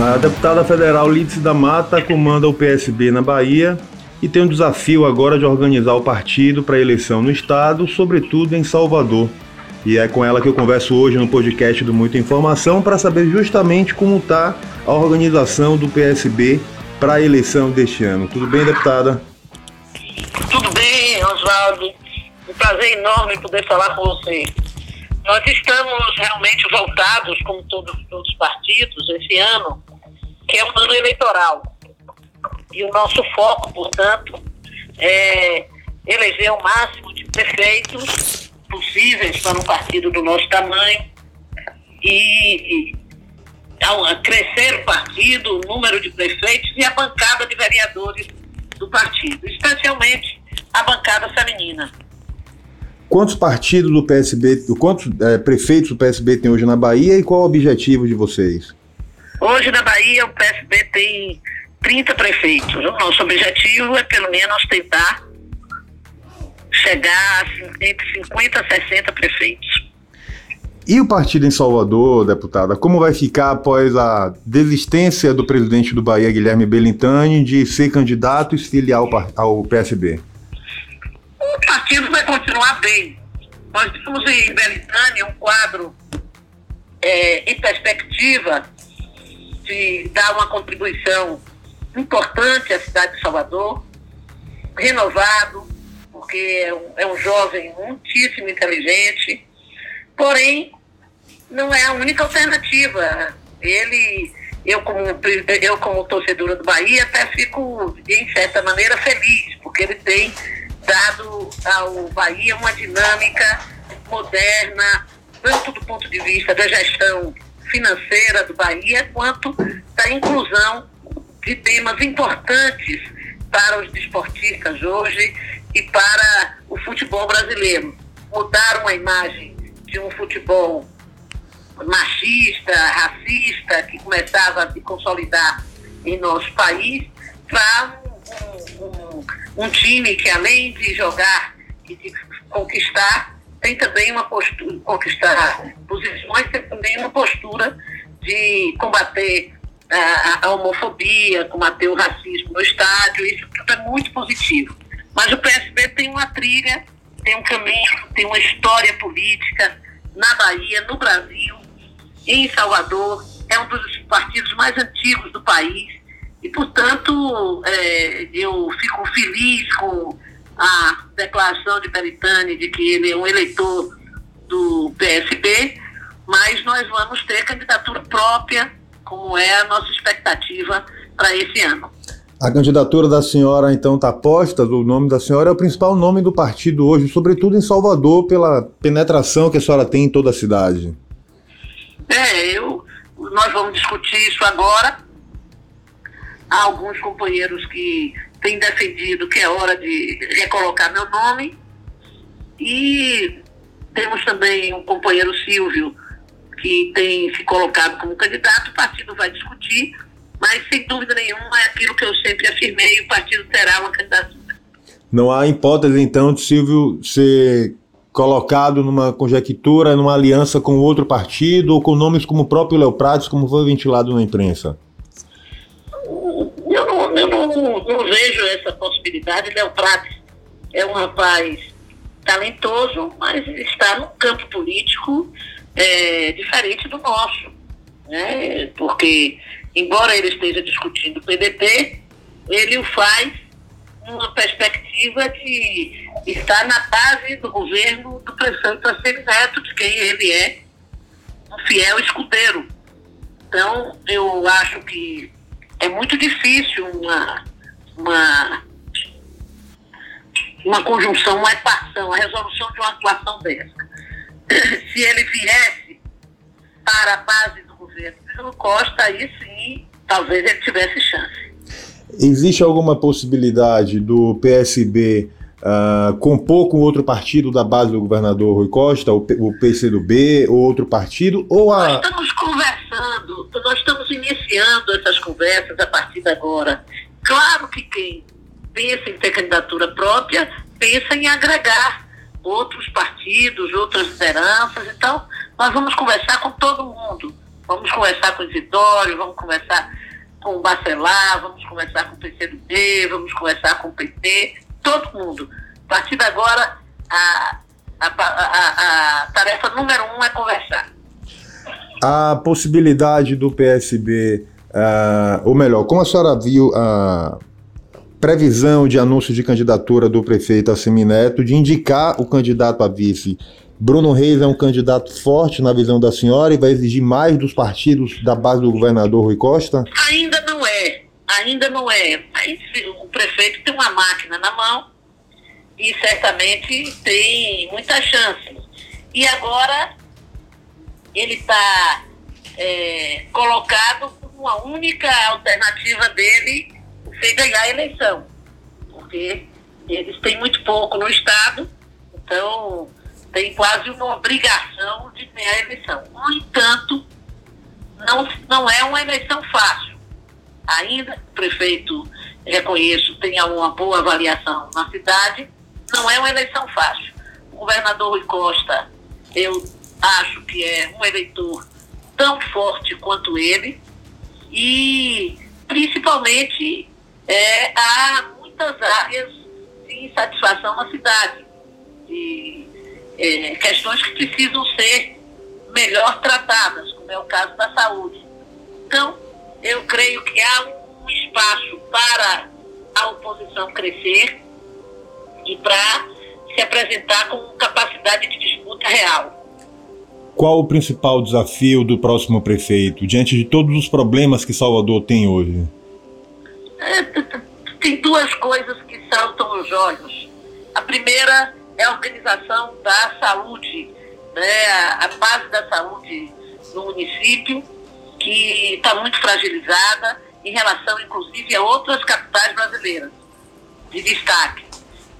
A deputada federal Lídice da Mata comanda o PSB na Bahia e tem um desafio agora de organizar o partido para a eleição no estado, sobretudo em Salvador. E é com ela que eu converso hoje no podcast do Muita Informação para saber justamente como está a organização do PSB para a eleição deste ano. Tudo bem, deputada? Tudo bem, Oswaldo. Um prazer enorme poder falar com você. Nós estamos realmente voltados, como todos os partidos, esse ano, que é um ano eleitoral. E o nosso foco, portanto, é eleger o máximo de prefeitos possíveis para um partido do nosso tamanho e, ao crescer o partido, o número de prefeitos e a bancada de vereadores do partido, especialmente a bancada feminina. Quantos partidos do PSB, quantos é, prefeitos do PSB tem hoje na Bahia e qual o objetivo de vocês? Hoje na Bahia o PSB tem 30 prefeitos. O nosso objetivo é pelo menos tentar chegar entre 50 a 60 prefeitos. E o partido em Salvador, deputada, como vai ficar após a desistência do presidente do Bahia, Guilherme Belintani, de ser candidato e se filiar ao, ao PSB? O partido vai continuar bem. Nós temos em Belintani um quadro é, em perspectiva de dar uma contribuição importante à cidade de Salvador, renovado, porque é um, é um jovem muitíssimo inteligente, porém não é a única alternativa. Ele, eu como, eu como torcedora do Bahia, até fico, em certa maneira, feliz, porque ele tem dado ao Bahia uma dinâmica moderna, tanto do ponto de vista da gestão financeira do Bahia, quanto da inclusão de temas importantes para os desportistas hoje e para o futebol brasileiro. Mudar uma imagem de um futebol machista, racista, que começava a se consolidar em nosso país, para um, um, um, time que, além de jogar e de conquistar, tem também uma postura, conquistar posições, tem também uma postura de combater a, a homofobia, combater o racismo no estádio, isso tudo é muito positivo. Mas o PSB tem uma trilha, tem um caminho, tem uma história política na Bahia, no Brasil, em Salvador, é um dos partidos mais antigos do país e, portanto, é, eu fico feliz com a declaração de Beritani de que ele é um eleitor do PSB, mas nós vamos ter candidatura própria como é a nossa expectativa para esse ano. A candidatura da senhora, então, está posta, o nome da senhora é o principal nome do partido hoje, sobretudo em Salvador, pela penetração que a senhora tem em toda a cidade. É, eu, nós vamos discutir isso agora. Há alguns companheiros que têm defendido que é hora de recolocar meu nome. E temos também um companheiro Silvio que tem se colocado como candidato, o partido vai discutir, mas sem dúvida nenhuma é aquilo que eu sempre afirmei, o partido terá uma candidatura. Não há hipótese, então, de Silvio ser colocado numa conjectura, numa aliança com outro partido, ou com nomes como o próprio Léo Prates, como foi ventilado na imprensa? Eu não, eu não, não vejo essa possibilidade. Léo Prates é um rapaz talentoso, mas está no campo político é, diferente do nosso. Né? Porque, embora ele esteja discutindo o PDT, ele o faz numa perspectiva de estar na base do governo do prefeito Assemi Neto, de quem ele é um fiel escudeiro. Então, eu acho que é muito difícil uma, uma, uma conjunção, uma equação, a resolução de uma atuação dessa. se ele viesse para a base do governo Bruno Costa, aí sim, talvez ele tivesse chance. Existe alguma possibilidade do PSB uh, ah, compor com outro partido da base do governador Rui Costa, o, o PCdoB, ou outro partido? Ou a... Nós estamos conversando, nós estamos iniciando essas conversas a partir de agora. Claro que quem pensa em ter candidatura própria pensa em agregar outros partidos, outras lideranças. Então, nós vamos conversar com todo mundo. Vamos conversar com o Isidório, vamos conversar com o Bacelar, vamos conversar com o PCdoB, vamos conversar com o PT, todo mundo. A partir de agora, a, a, a, a tarefa número um é conversar. A possibilidade do PSB, uh, ou melhor, como a senhora viu a previsão de anúncio de candidatura do prefeito Assemineto de indicar o candidato a vice Bruno Reis é um candidato forte na visão da senhora e vai exigir mais dos partidos da base do governador Rui Costa? Ainda não é, ainda não é. Mas o prefeito tem uma máquina na mão e certamente tem muita chance. E agora ele está é, colocado como a única alternativa dele ser ganhar a eleição. Porque eles têm muito pouco no Estado, então tem quase uma obrigação de ganhar a eleição. No entanto, não, não é uma eleição fácil. Ainda o prefeito, reconheço, tenha uma boa avaliação na cidade, não é uma eleição fácil. O governador Rui Costa, eu acho que é um eleitor tão forte quanto ele e principalmente é, há muitas áreas de insatisfação na cidade. De, é, questões que precisam ser melhor tratadas, como é o caso da saúde. Então, eu creio que há um espaço para a oposição crescer e para se apresentar com capacidade de disputa real. Qual o principal desafio do próximo prefeito, diante de todos os problemas que Salvador tem hoje? É, tem duas coisas que saltam os olhos. A primeira é a organização da saúde, né, a base da saúde no município, que está muito fragilizada em relação, inclusive, a outras capitais brasileiras de destaque.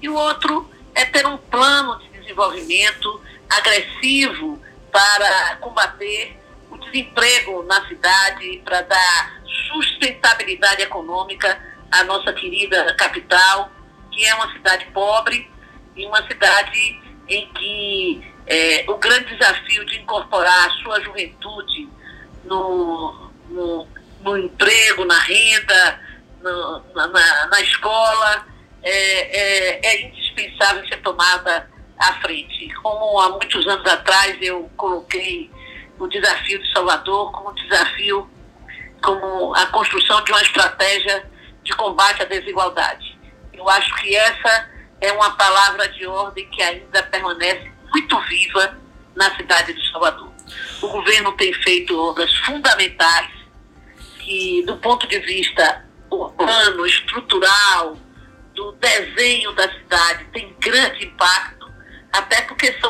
E o outro é ter um plano de desenvolvimento agressivo para combater o desemprego na cidade, para dar sustentabilidade econômica à nossa querida capital, que é uma cidade pobre em uma cidade em que é, o grande desafio de incorporar a sua juventude no, no, no emprego, na renda, no, na, na, escola, é, é, é, indispensável ser tomada à frente. Como há muitos anos atrás eu coloquei o desafio de Salvador como desafio, como a construção de uma estratégia de combate à desigualdade. Eu acho que essa é uma palavra de ordem que ainda permanece muito viva na cidade de Salvador. O governo tem feito obras fundamentais que, do ponto de vista urbano, estrutural, do desenho da cidade, tem grande impacto,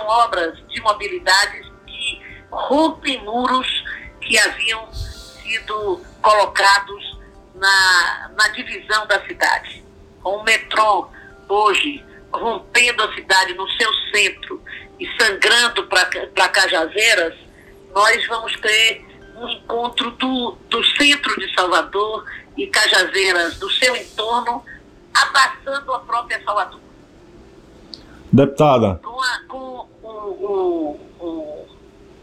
obras de mobilidade que rompem muros que haviam sido colocados na, na divisão da cidade. Com o metrô hoje rompendo a cidade no seu centro e sangrando para Cajazeiras, nós vamos ter um encontro do, do centro de Salvador e Cajazeiras, do seu entorno, abraçando a própria Salvador. Deputada. Com, o, o,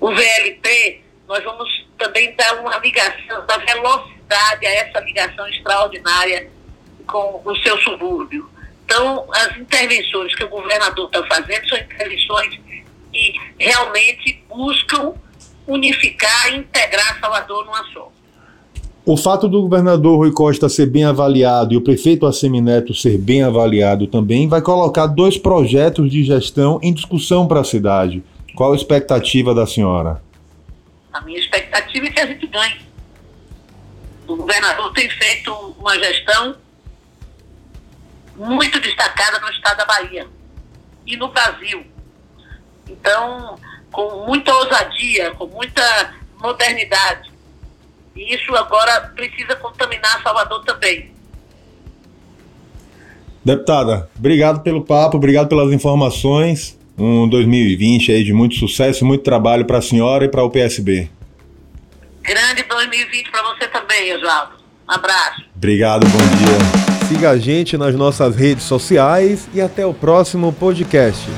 o, VLT, nós vamos também dar uma ligação, dar velocidade a essa ligação extraordinária com o seu subúrbio. Então, as intervenções que o governador está fazendo são intervenções que realmente buscam unificar e integrar Salvador numa só. O fato do governador Rui Costa ser bem avaliado e o prefeito Assemineto ser bem avaliado também vai colocar dois projetos de gestão em discussão para a cidade. Qual a expectativa da senhora? A minha expectativa é que a gente ganhe. O governador tem feito uma gestão muito destacada no estado da Bahia e no Brasil. Então, com muita ousadia, com muita modernidade. E isso agora precisa contaminar Salvador também. Deputada, obrigado pelo papo, obrigado pelas informações. Um 2020 aí de muito sucesso, muito trabalho para a senhora e para o PSB. Grande 2020 para você também, Oswaldo. Um abraço. Obrigado, bom dia. Siga a gente nas nossas redes sociais e até o próximo podcast.